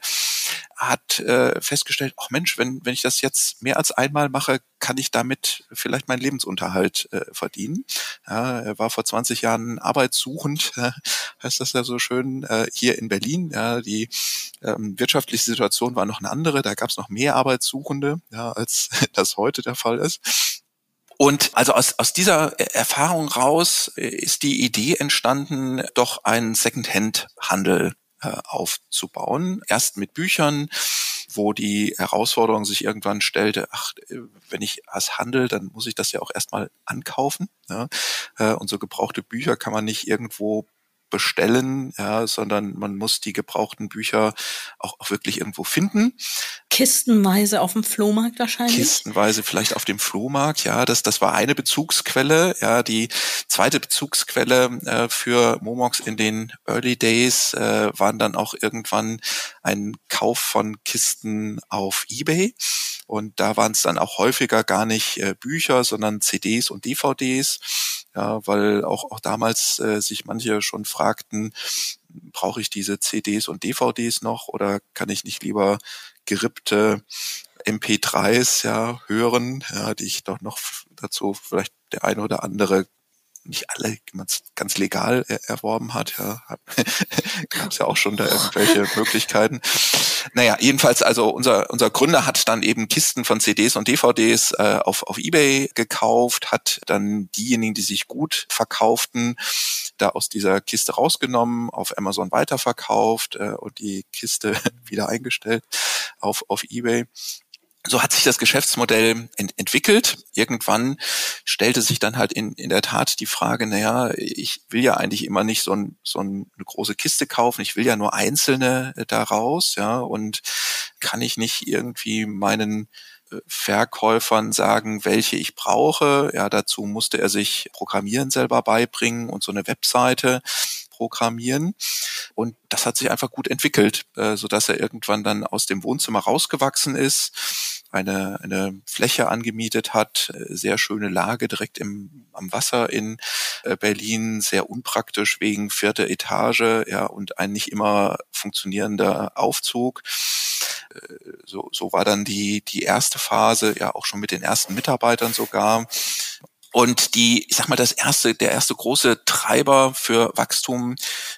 hat äh, festgestellt, ach Mensch, wenn, wenn ich das jetzt mehr als einmal mache, kann ich damit vielleicht meinen Lebensunterhalt äh, verdienen. Ja, er war vor 20 Jahren arbeitssuchend, <laughs> äh, heißt das ja so schön, äh, hier in Berlin. Ja, die ähm, wirtschaftliche Situation war noch eine andere, da gab es noch mehr Arbeitssuchende, ja, als <laughs> das heute der Fall ist. Und also aus, aus dieser Erfahrung raus äh, ist die Idee entstanden, doch einen Secondhand-Handel äh, aufzubauen. Erst mit Büchern, wo die Herausforderung sich irgendwann stellte, ach, äh, wenn ich was handel, dann muss ich das ja auch erstmal ankaufen. Ja? Äh, und so gebrauchte Bücher kann man nicht irgendwo bestellen, ja, sondern man muss die gebrauchten Bücher auch, auch wirklich irgendwo finden. Kistenweise auf dem Flohmarkt wahrscheinlich? Kistenweise vielleicht auf dem Flohmarkt, ja, das, das war eine Bezugsquelle. Ja, die zweite Bezugsquelle äh, für Momox in den Early Days äh, waren dann auch irgendwann ein Kauf von Kisten auf Ebay. Und da waren es dann auch häufiger gar nicht äh, Bücher, sondern CDs und DVDs. Ja, weil auch, auch damals äh, sich manche schon fragten, brauche ich diese CDs und DVDs noch oder kann ich nicht lieber gerippte MP3s ja hören, ja, die ich doch noch dazu vielleicht der eine oder andere nicht alle ganz legal erworben hat. Ja, <laughs> gab es ja auch schon da irgendwelche Möglichkeiten. Naja, jedenfalls, also unser, unser Gründer hat dann eben Kisten von CDs und DVDs äh, auf, auf Ebay gekauft, hat dann diejenigen, die sich gut verkauften, da aus dieser Kiste rausgenommen, auf Amazon weiterverkauft äh, und die Kiste <laughs> wieder eingestellt auf, auf Ebay so hat sich das Geschäftsmodell ent entwickelt. Irgendwann stellte sich dann halt in, in der Tat die Frage, naja, ich will ja eigentlich immer nicht so, ein, so eine große Kiste kaufen, ich will ja nur einzelne äh, daraus, ja, und kann ich nicht irgendwie meinen äh, Verkäufern sagen, welche ich brauche. Ja, dazu musste er sich Programmieren selber beibringen und so eine Webseite programmieren. Und das hat sich einfach gut entwickelt, äh, so dass er irgendwann dann aus dem Wohnzimmer rausgewachsen ist eine, eine Fläche angemietet hat, äh, sehr schöne Lage direkt im, am Wasser in äh, Berlin, sehr unpraktisch wegen vierte Etage, ja, und ein nicht immer funktionierender Aufzug. So, so war dann die, die erste Phase, ja, auch schon mit den ersten Mitarbeitern sogar. Und die, ich sag mal, das erste, der erste große Treiber für Wachstum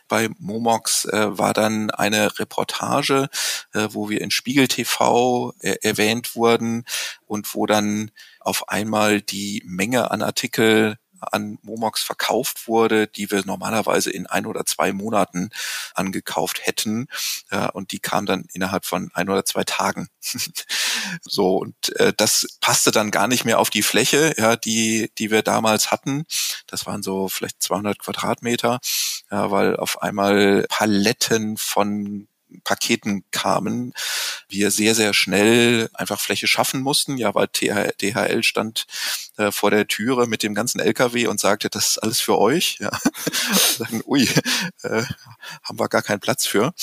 bei Momox äh, war dann eine Reportage, äh, wo wir in Spiegel TV äh, erwähnt wurden und wo dann auf einmal die Menge an Artikel an Momox verkauft wurde, die wir normalerweise in ein oder zwei Monaten angekauft hätten. Ja, und die kam dann innerhalb von ein oder zwei Tagen. <laughs> so, und äh, das passte dann gar nicht mehr auf die Fläche, ja, die, die wir damals hatten. Das waren so vielleicht 200 Quadratmeter, ja, weil auf einmal Paletten von Paketen kamen, wir sehr, sehr schnell einfach Fläche schaffen mussten. Ja, weil DHL stand äh, vor der Türe mit dem ganzen LKW und sagte, das ist alles für euch. Ja. <laughs> Sagen, ui, äh, haben wir gar keinen Platz für.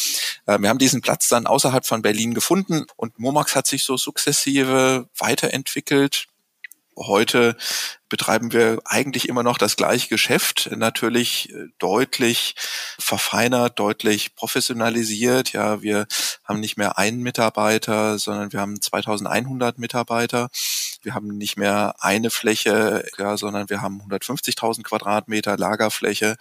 Äh, wir haben diesen Platz dann außerhalb von Berlin gefunden und Momax hat sich so sukzessive weiterentwickelt. Heute betreiben wir eigentlich immer noch das gleiche Geschäft, natürlich äh, deutlich verfeinert, deutlich professionalisiert. Ja, wir haben nicht mehr einen Mitarbeiter, sondern wir haben 2100 Mitarbeiter. Wir haben nicht mehr eine Fläche, ja, sondern wir haben 150.000 Quadratmeter Lagerfläche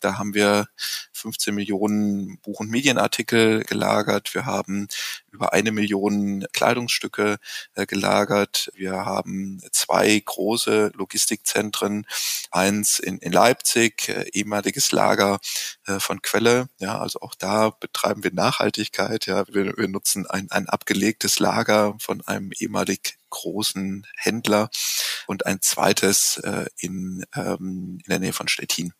Da haben wir 15 Millionen Buch- und Medienartikel gelagert. Wir haben über eine Million Kleidungsstücke äh, gelagert. Wir haben zwei große Logistikzentren, eins in, in Leipzig, äh, ehemaliges Lager äh, von Quelle. Ja, also auch da betreiben wir Nachhaltigkeit. Ja, wir, wir nutzen ein, ein abgelegtes Lager von einem ehemalig großen Händler und ein zweites in, ähm, in der Nähe von Stettin.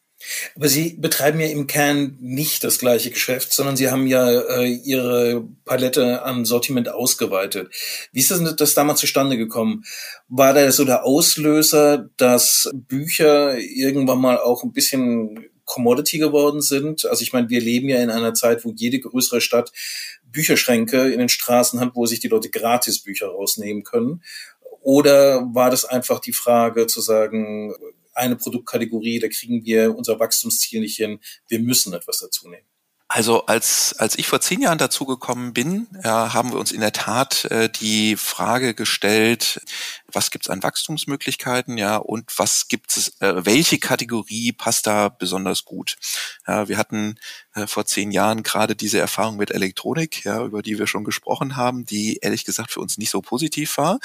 Aber Sie betreiben ja im Kern nicht das gleiche Geschäft, sondern Sie haben ja äh, Ihre Palette an Sortiment ausgeweitet. Wie ist das, das damals zustande gekommen? War da so der Auslöser, dass Bücher irgendwann mal auch ein bisschen Commodity geworden sind? Also ich meine, wir leben ja in einer Zeit, wo jede größere Stadt Bücherschränke in den Straßen hat, wo sich die Leute gratis Bücher rausnehmen können. Oder war das einfach die Frage zu sagen, eine Produktkategorie, da kriegen wir unser Wachstumsziel nicht hin, wir müssen etwas dazu nehmen. Also als, als ich vor zehn Jahren dazugekommen bin, ja, haben wir uns in der Tat äh, die Frage gestellt, was gibt es an Wachstumsmöglichkeiten, ja, und was gibt es, äh, welche Kategorie passt da besonders gut? Ja, wir hatten äh, vor zehn Jahren gerade diese Erfahrung mit Elektronik, ja, über die wir schon gesprochen haben, die ehrlich gesagt für uns nicht so positiv war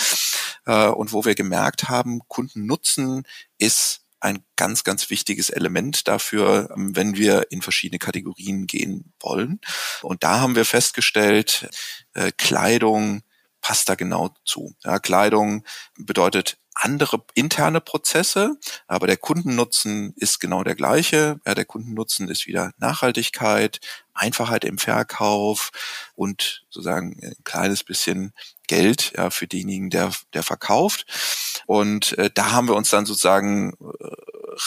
äh, und wo wir gemerkt haben, Kundennutzen ist ein ganz, ganz wichtiges Element dafür, ähm, wenn wir in verschiedene Kategorien gehen wollen. Und da haben wir festgestellt, äh, Kleidung passt da genau zu. Ja, Kleidung bedeutet andere interne Prozesse, aber der Kundennutzen ist genau der gleiche. Ja, der Kundennutzen ist wieder Nachhaltigkeit, Einfachheit im Verkauf und sozusagen ein kleines bisschen Geld ja, für denjenigen, der, der verkauft. Und äh, da haben wir uns dann sozusagen äh,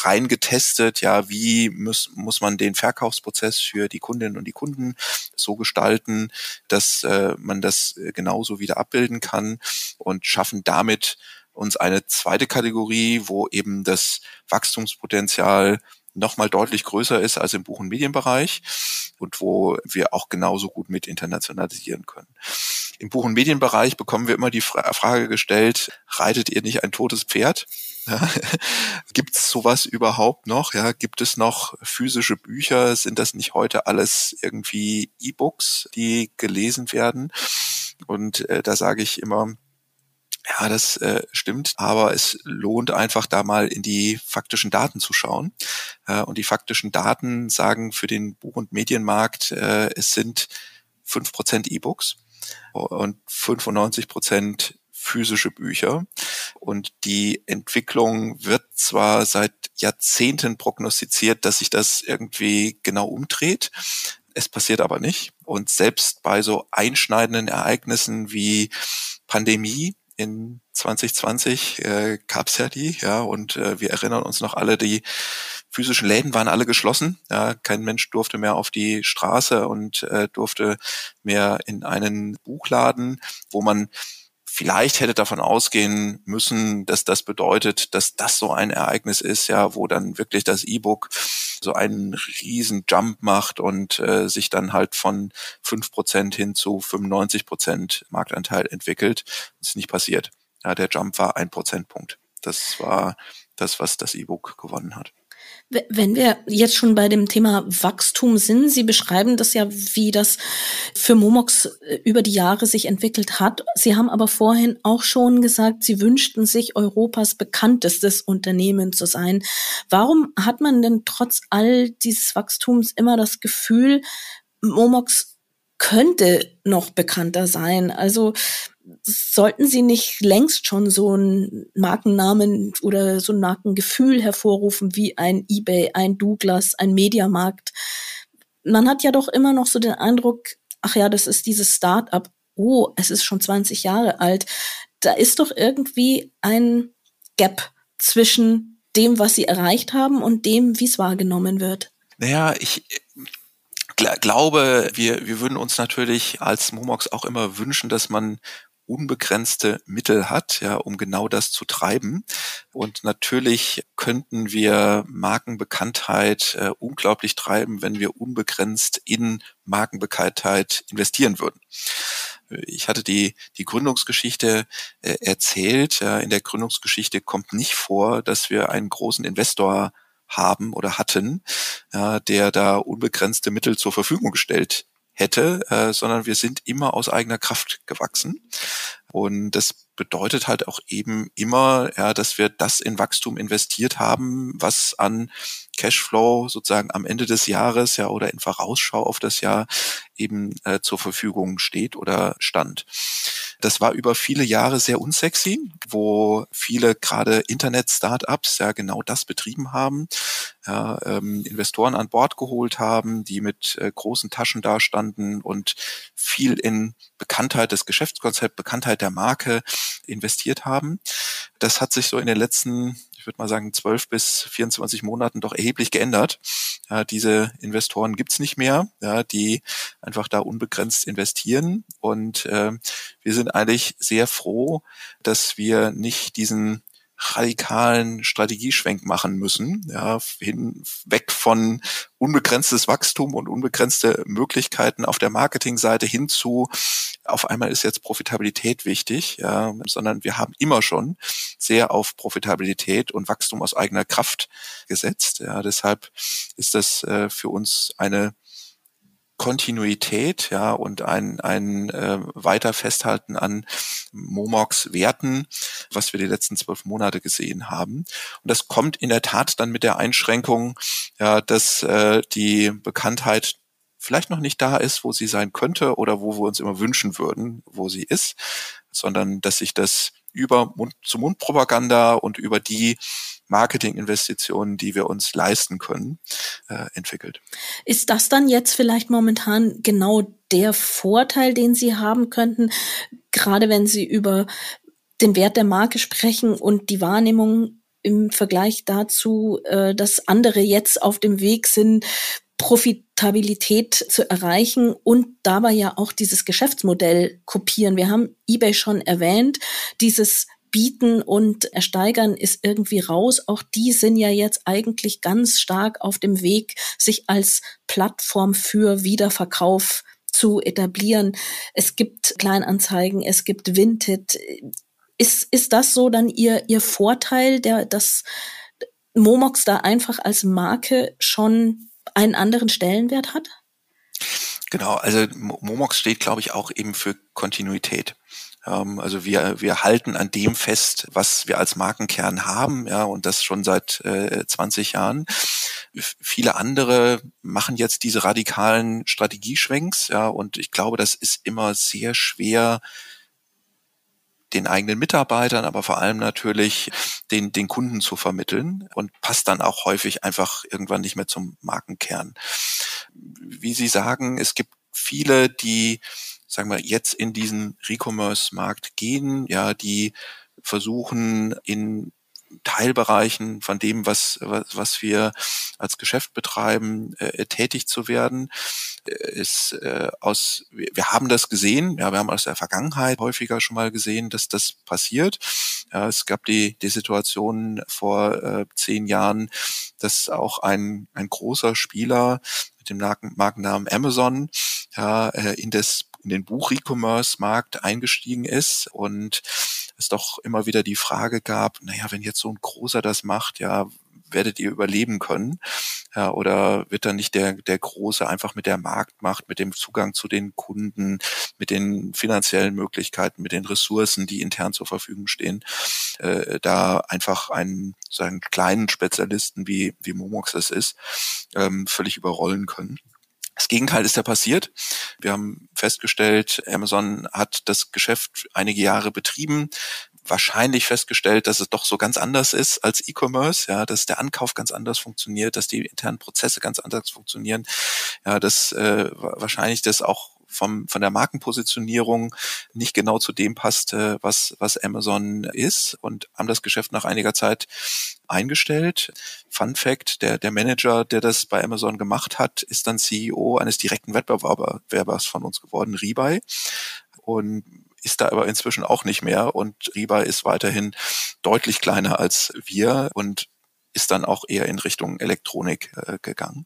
reingetestet, ja, wie muss, muss man den Verkaufsprozess für die Kundinnen und die Kunden so gestalten, dass äh, man das äh, genauso wieder abbilden kann und schaffen damit uns eine zweite Kategorie, wo eben das Wachstumspotenzial nochmal deutlich größer ist als im Buch- und Medienbereich und wo wir auch genauso gut mit internationalisieren können. Im Buch- und Medienbereich bekommen wir immer die Fra Frage gestellt, reitet ihr nicht ein totes Pferd? <laughs> Ja. Gibt es sowas überhaupt noch? Ja, gibt es noch physische Bücher? Sind das nicht heute alles irgendwie E-Books, die gelesen werden? Und äh, da sage ich immer, ja, das äh, stimmt, aber es lohnt einfach da mal in die faktischen Daten zu schauen. Äh, und die faktischen Daten sagen für den Buch- und Medienmarkt, äh, es sind fünf Prozent E-Books und 95 Prozent physische Bücher. Und die Entwicklung wird zwar seit Jahrzehnten prognostiziert, dass sich das irgendwie genau umdreht. Es passiert aber nicht. Und selbst bei so einschneidenden Ereignissen wie Pandemie in 2020 äh, gab ja die, ja, und äh, wir erinnern uns noch alle, die physischen Läden waren alle geschlossen. Ja, kein Mensch durfte mehr auf die Straße und äh, durfte mehr in einen Buchladen, wo man vielleicht hätte davon ausgehen müssen, dass das bedeutet, dass das so ein Ereignis ist, ja, wo dann wirklich das E-Book so einen riesen Jump macht und äh, sich dann halt von fünf Prozent hin zu 95 Prozent Marktanteil entwickelt. Das ist nicht passiert. Ja, der Jump war ein Prozentpunkt. Das war das, was das E-Book gewonnen hat. Wenn wir jetzt schon bei dem Thema Wachstum sind, Sie beschreiben das ja, wie das für Momox äh, über die Jahre sich entwickelt hat. Sie haben aber vorhin auch schon gesagt, Sie wünschten sich Europas bekanntestes Unternehmen zu sein. Warum hat man denn trotz all dieses Wachstums immer das Gefühl, Momox könnte noch bekannter sein? Also sollten Sie nicht längst schon so einen Markennamen oder so ein Markengefühl hervorrufen wie ein eBay, ein Douglas, ein Mediamarkt? Man hat ja doch immer noch so den Eindruck, ach ja, das ist dieses Start-up. Oh, es ist schon 20 Jahre alt. Da ist doch irgendwie ein Gap zwischen dem, was sie erreicht haben und dem, wie es wahrgenommen wird. Naja, ich glaube, wir, wir würden uns natürlich als Momox auch immer wünschen, dass man unbegrenzte Mittel hat, ja, um genau das zu treiben. Und natürlich könnten wir Markenbekanntheit äh, unglaublich treiben, wenn wir unbegrenzt in Markenbekanntheit investieren würden. Ich hatte die, die Gründungsgeschichte äh, erzählt. Ja, in der Gründungsgeschichte kommt nicht vor, dass wir einen großen Investor haben oder hatten, ja, der da unbegrenzte Mittel zur Verfügung gestellt hätte, äh, sondern wir sind immer aus eigener Kraft gewachsen. Und das bedeutet halt auch eben immer, ja, dass wir das in Wachstum investiert haben, was an Cashflow sozusagen am Ende des Jahres ja oder in Vorausschau auf das Jahr eben äh, zur Verfügung steht oder stand. Das war über viele Jahre sehr unsexy, wo viele gerade Internet-Startups ja genau das betrieben haben, ja, ähm, Investoren an Bord geholt haben, die mit äh, großen Taschen dastanden und viel in Bekanntheit des Geschäftskonzepts, Bekanntheit der Marke investiert haben. Das hat sich so in den letzten ich würde mal sagen, 12 bis 24 Monaten doch erheblich geändert. Ja, diese Investoren gibt's nicht mehr, ja, die einfach da unbegrenzt investieren. Und äh, wir sind eigentlich sehr froh, dass wir nicht diesen radikalen Strategieschwenk machen müssen, ja, hin, weg von unbegrenztes Wachstum und unbegrenzte Möglichkeiten auf der Marketingseite hin zu, auf einmal ist jetzt Profitabilität wichtig, ja, sondern wir haben immer schon sehr auf Profitabilität und Wachstum aus eigener Kraft gesetzt. Ja, deshalb ist das äh, für uns eine Kontinuität, ja, und ein, ein äh, weiter Festhalten an Momox Werten, was wir die letzten zwölf Monate gesehen haben. Und das kommt in der Tat dann mit der Einschränkung, ja, dass äh, die Bekanntheit vielleicht noch nicht da ist, wo sie sein könnte oder wo wir uns immer wünschen würden, wo sie ist, sondern dass sich das über Mund-zu-Mund-Propaganda und über die Marketinginvestitionen, die wir uns leisten können, äh, entwickelt. Ist das dann jetzt vielleicht momentan genau der Vorteil, den Sie haben könnten, gerade wenn Sie über den Wert der Marke sprechen und die Wahrnehmung im Vergleich dazu, äh, dass andere jetzt auf dem Weg sind, Profitabilität zu erreichen und dabei ja auch dieses Geschäftsmodell kopieren. Wir haben eBay schon erwähnt, dieses Bieten und Ersteigern ist irgendwie raus. Auch die sind ja jetzt eigentlich ganz stark auf dem Weg, sich als Plattform für Wiederverkauf zu etablieren. Es gibt Kleinanzeigen, es gibt Vinted. Ist, ist das so dann Ihr, Ihr Vorteil, der, dass Momox da einfach als Marke schon einen anderen Stellenwert hat? Genau, also Momox steht, glaube ich, auch eben für Kontinuität. Ähm, also wir, wir halten an dem fest, was wir als Markenkern haben, ja, und das schon seit äh, 20 Jahren. Viele andere machen jetzt diese radikalen Strategieschwenks, ja, und ich glaube, das ist immer sehr schwer, den eigenen Mitarbeitern, aber vor allem natürlich den, den Kunden zu vermitteln und passt dann auch häufig einfach irgendwann nicht mehr zum Markenkern. Wie Sie sagen, es gibt viele, die, sagen wir, jetzt in diesen Recommerce-Markt gehen, ja, die versuchen in Teilbereichen von dem, was, was, was wir als Geschäft betreiben, äh, tätig zu werden. Ist, äh, aus, wir, wir haben das gesehen, ja, wir haben aus der Vergangenheit häufiger schon mal gesehen, dass das passiert. Ja, es gab die, die Situation vor äh, zehn Jahren, dass auch ein, ein großer Spieler mit dem Markennamen Amazon ja, äh, in, das, in den Buch-E-Commerce-Markt eingestiegen ist und es doch immer wieder die Frage gab, naja, wenn jetzt so ein großer das macht, ja, werdet ihr überleben können? Ja, oder wird dann nicht der, der Große einfach mit der Marktmacht, mit dem Zugang zu den Kunden, mit den finanziellen Möglichkeiten, mit den Ressourcen, die intern zur Verfügung stehen, äh, da einfach einen, so einen kleinen Spezialisten wie, wie Momox es ist, ähm, völlig überrollen können? Das Gegenteil ist ja passiert. Wir haben festgestellt, Amazon hat das Geschäft einige Jahre betrieben, wahrscheinlich festgestellt, dass es doch so ganz anders ist als E-Commerce, ja, dass der Ankauf ganz anders funktioniert, dass die internen Prozesse ganz anders funktionieren, ja, dass äh, wahrscheinlich das auch vom, von der Markenpositionierung nicht genau zu dem passt, äh, was, was Amazon ist und haben das Geschäft nach einiger Zeit eingestellt. Fun Fact, der, der Manager, der das bei Amazon gemacht hat, ist dann CEO eines direkten Wettbewerbers von uns geworden, Rebuy. Und ist da aber inzwischen auch nicht mehr und Rebuy ist weiterhin deutlich kleiner als wir und ist dann auch eher in Richtung Elektronik äh, gegangen.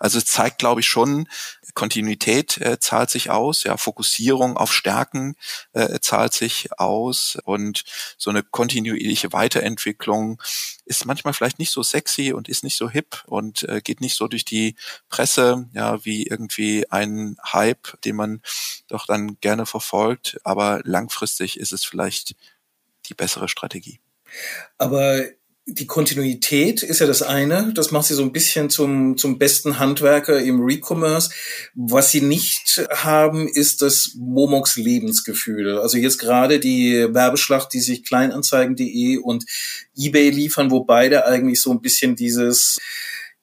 Also es zeigt, glaube ich, schon, Kontinuität äh, zahlt sich aus, ja, Fokussierung auf Stärken äh, zahlt sich aus und so eine kontinuierliche Weiterentwicklung ist manchmal vielleicht nicht so sexy und ist nicht so hip und äh, geht nicht so durch die Presse, ja, wie irgendwie ein Hype, den man doch dann gerne verfolgt, aber langfristig ist es vielleicht die bessere Strategie. Aber die Kontinuität ist ja das eine, das macht sie so ein bisschen zum, zum besten Handwerker im Recommerce. Was sie nicht haben, ist das Momox Lebensgefühl. Also jetzt gerade die Werbeschlacht, die sich Kleinanzeigen.de und eBay liefern, wo beide eigentlich so ein bisschen dieses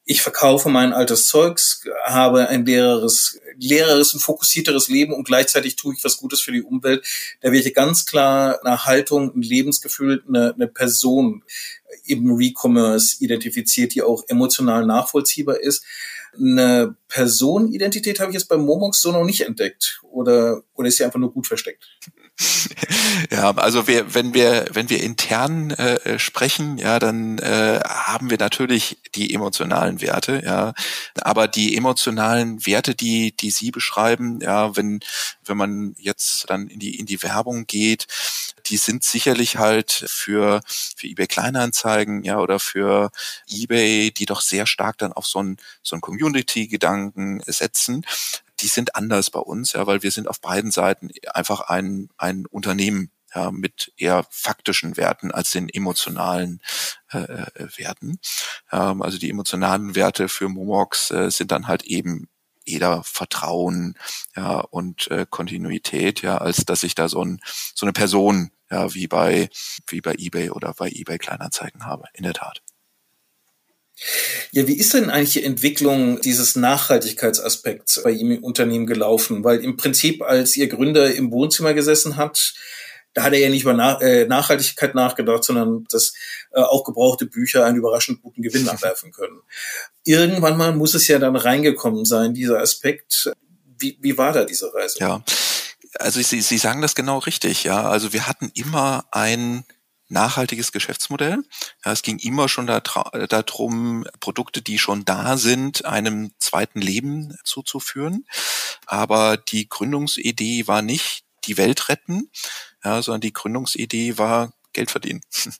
ich verkaufe mein altes Zeugs, habe ein leereres, leereres und fokussierteres Leben und gleichzeitig tue ich was Gutes für die Umwelt. Da wird hier ganz klar eine Haltung, ein Lebensgefühl, eine, eine Person im Recommerce identifiziert, die auch emotional nachvollziehbar ist. Eine Personenidentität habe ich jetzt bei Momox so noch nicht entdeckt. Oder, oder ist sie einfach nur gut versteckt? <laughs> Ja, also wir, wenn wir, wenn wir intern äh, sprechen, ja, dann äh, haben wir natürlich die emotionalen Werte, ja, aber die emotionalen Werte, die, die Sie beschreiben, ja, wenn, wenn man jetzt dann in die, in die Werbung geht, die sind sicherlich halt für, für eBay Kleinanzeigen, ja, oder für eBay, die doch sehr stark dann auf so ein, so ein Community-Gedanken setzen die sind anders bei uns, ja, weil wir sind auf beiden Seiten einfach ein, ein Unternehmen ja, mit eher faktischen Werten als den emotionalen äh, äh, Werten. Ähm, also die emotionalen Werte für Momox äh, sind dann halt eben eher Vertrauen ja, und äh, Kontinuität, ja, als dass ich da so, ein, so eine Person ja, wie bei wie bei eBay oder bei eBay Kleinanzeigen habe. In der Tat. Ja, wie ist denn eigentlich die Entwicklung dieses Nachhaltigkeitsaspekts bei Ihrem Unternehmen gelaufen? Weil im Prinzip, als Ihr Gründer im Wohnzimmer gesessen hat, da hat er ja nicht über Nach äh, Nachhaltigkeit nachgedacht, sondern dass äh, auch gebrauchte Bücher einen überraschend guten Gewinn <laughs> abwerfen können. Irgendwann mal muss es ja dann reingekommen sein, dieser Aspekt. Wie, wie war da diese Reise? Ja, also Sie, Sie sagen das genau richtig. Ja, also wir hatten immer ein nachhaltiges Geschäftsmodell. Ja, es ging immer schon darum, Produkte, die schon da sind, einem zweiten Leben zuzuführen. Aber die Gründungsidee war nicht die Welt retten, ja, sondern die Gründungsidee war Geld verdienen. <laughs>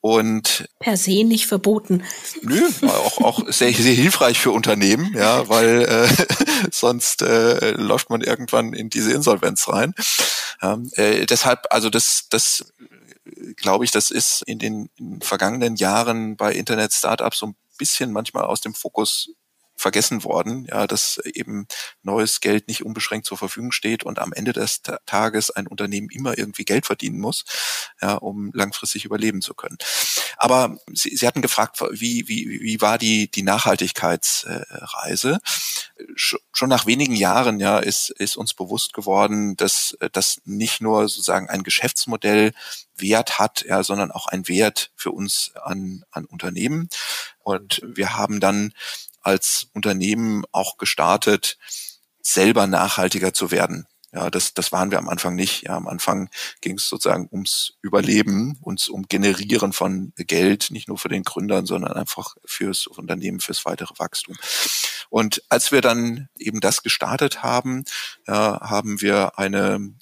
Und per se nicht verboten. Nö, auch, auch sehr, sehr hilfreich für Unternehmen, ja, weil äh, <laughs> sonst äh, läuft man irgendwann in diese Insolvenz rein. Ja, äh, deshalb, also das, das glaube ich, das ist in den, in vergangenen Jahren bei Internet-Startups so ein bisschen manchmal aus dem Fokus vergessen worden, ja, dass eben neues Geld nicht unbeschränkt zur Verfügung steht und am Ende des Tages ein Unternehmen immer irgendwie Geld verdienen muss, ja, um langfristig überleben zu können. Aber Sie, Sie hatten gefragt, wie, wie, wie war die, die Nachhaltigkeitsreise? Schon nach wenigen Jahren, ja, ist, ist uns bewusst geworden, dass das nicht nur sozusagen ein Geschäftsmodell Wert hat, ja, sondern auch ein Wert für uns an, an Unternehmen. Und wir haben dann als Unternehmen auch gestartet, selber nachhaltiger zu werden. Ja, das, das waren wir am Anfang nicht. Ja, am Anfang ging es sozusagen ums Überleben, uns um Generieren von Geld, nicht nur für den Gründern, sondern einfach fürs Unternehmen, fürs weitere Wachstum. Und als wir dann eben das gestartet haben, ja, haben wir eine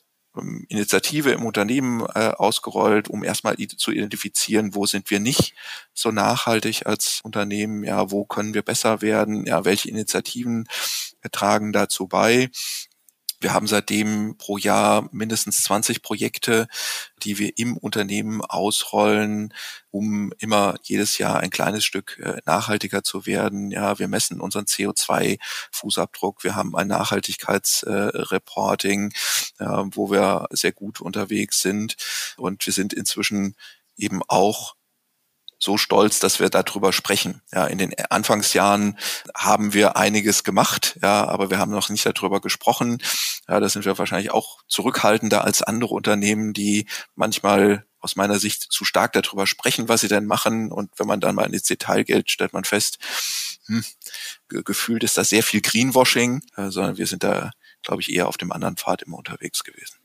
Initiative im Unternehmen äh, ausgerollt, um erstmal zu identifizieren, wo sind wir nicht so nachhaltig als Unternehmen, ja, wo können wir besser werden, ja, welche Initiativen tragen dazu bei. Wir haben seitdem pro Jahr mindestens 20 Projekte, die wir im Unternehmen ausrollen, um immer jedes Jahr ein kleines Stück äh, nachhaltiger zu werden. Ja, wir messen unseren CO2-Fußabdruck. Wir haben ein Nachhaltigkeitsreporting, äh, wo wir sehr gut unterwegs sind. Und wir sind inzwischen eben auch so stolz, dass wir darüber sprechen. Ja, in den Anfangsjahren haben wir einiges gemacht, ja, aber wir haben noch nicht darüber gesprochen. Ja, da sind wir wahrscheinlich auch zurückhaltender als andere Unternehmen, die manchmal aus meiner Sicht zu stark darüber sprechen, was sie denn machen. Und wenn man dann mal ins Detail geht, stellt man fest, hm, gefühlt ist das sehr viel Greenwashing, äh, sondern wir sind da, glaube ich, eher auf dem anderen Pfad immer unterwegs gewesen.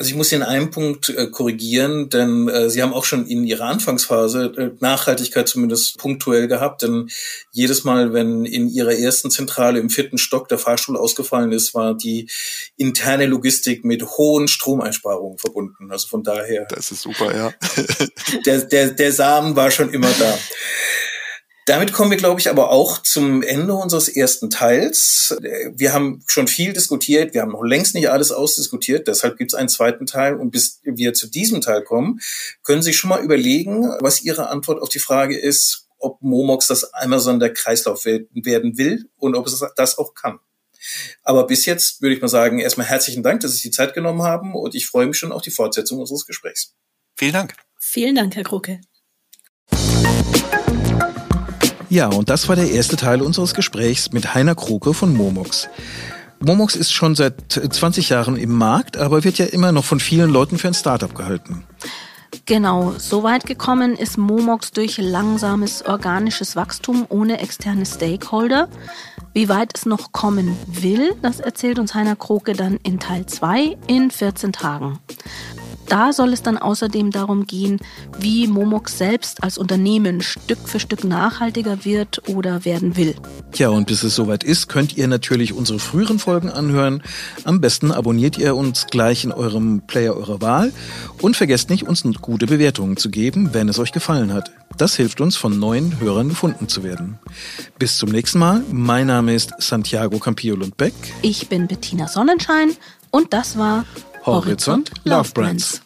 Also ich muss Sie in einem Punkt äh, korrigieren, denn äh, Sie haben auch schon in Ihrer Anfangsphase äh, Nachhaltigkeit zumindest punktuell gehabt, denn jedes Mal, wenn in Ihrer ersten Zentrale im vierten Stock der Fahrstuhl ausgefallen ist, war die interne Logistik mit hohen Stromeinsparungen verbunden. Also von daher. Das ist super, ja. der, der, der Samen war schon immer da. <laughs> Damit kommen wir, glaube ich, aber auch zum Ende unseres ersten Teils. Wir haben schon viel diskutiert, wir haben noch längst nicht alles ausdiskutiert, deshalb gibt es einen zweiten Teil. Und bis wir zu diesem Teil kommen, können Sie schon mal überlegen, was Ihre Antwort auf die Frage ist, ob Momox das Amazon der Kreislauf werden will und ob es das auch kann. Aber bis jetzt würde ich mal sagen, erstmal herzlichen Dank, dass Sie die Zeit genommen haben und ich freue mich schon auf die Fortsetzung unseres Gesprächs. Vielen Dank. Vielen Dank, Herr Krucke. Ja, und das war der erste Teil unseres Gesprächs mit Heiner Kroke von Momox. Momox ist schon seit 20 Jahren im Markt, aber wird ja immer noch von vielen Leuten für ein Startup gehalten. Genau, so weit gekommen ist Momox durch langsames organisches Wachstum ohne externe Stakeholder. Wie weit es noch kommen will, das erzählt uns Heiner Kroke dann in Teil 2 in 14 Tagen. Da soll es dann außerdem darum gehen, wie Momox selbst als Unternehmen Stück für Stück nachhaltiger wird oder werden will. Tja, und bis es soweit ist, könnt ihr natürlich unsere früheren Folgen anhören. Am besten abonniert ihr uns gleich in eurem Player eurer Wahl und vergesst nicht, uns gute Bewertungen zu geben, wenn es euch gefallen hat. Das hilft uns, von neuen Hörern gefunden zu werden. Bis zum nächsten Mal. Mein Name ist Santiago Campillo Lundbeck. Ich bin Bettina Sonnenschein und das war Horizont Love Brands.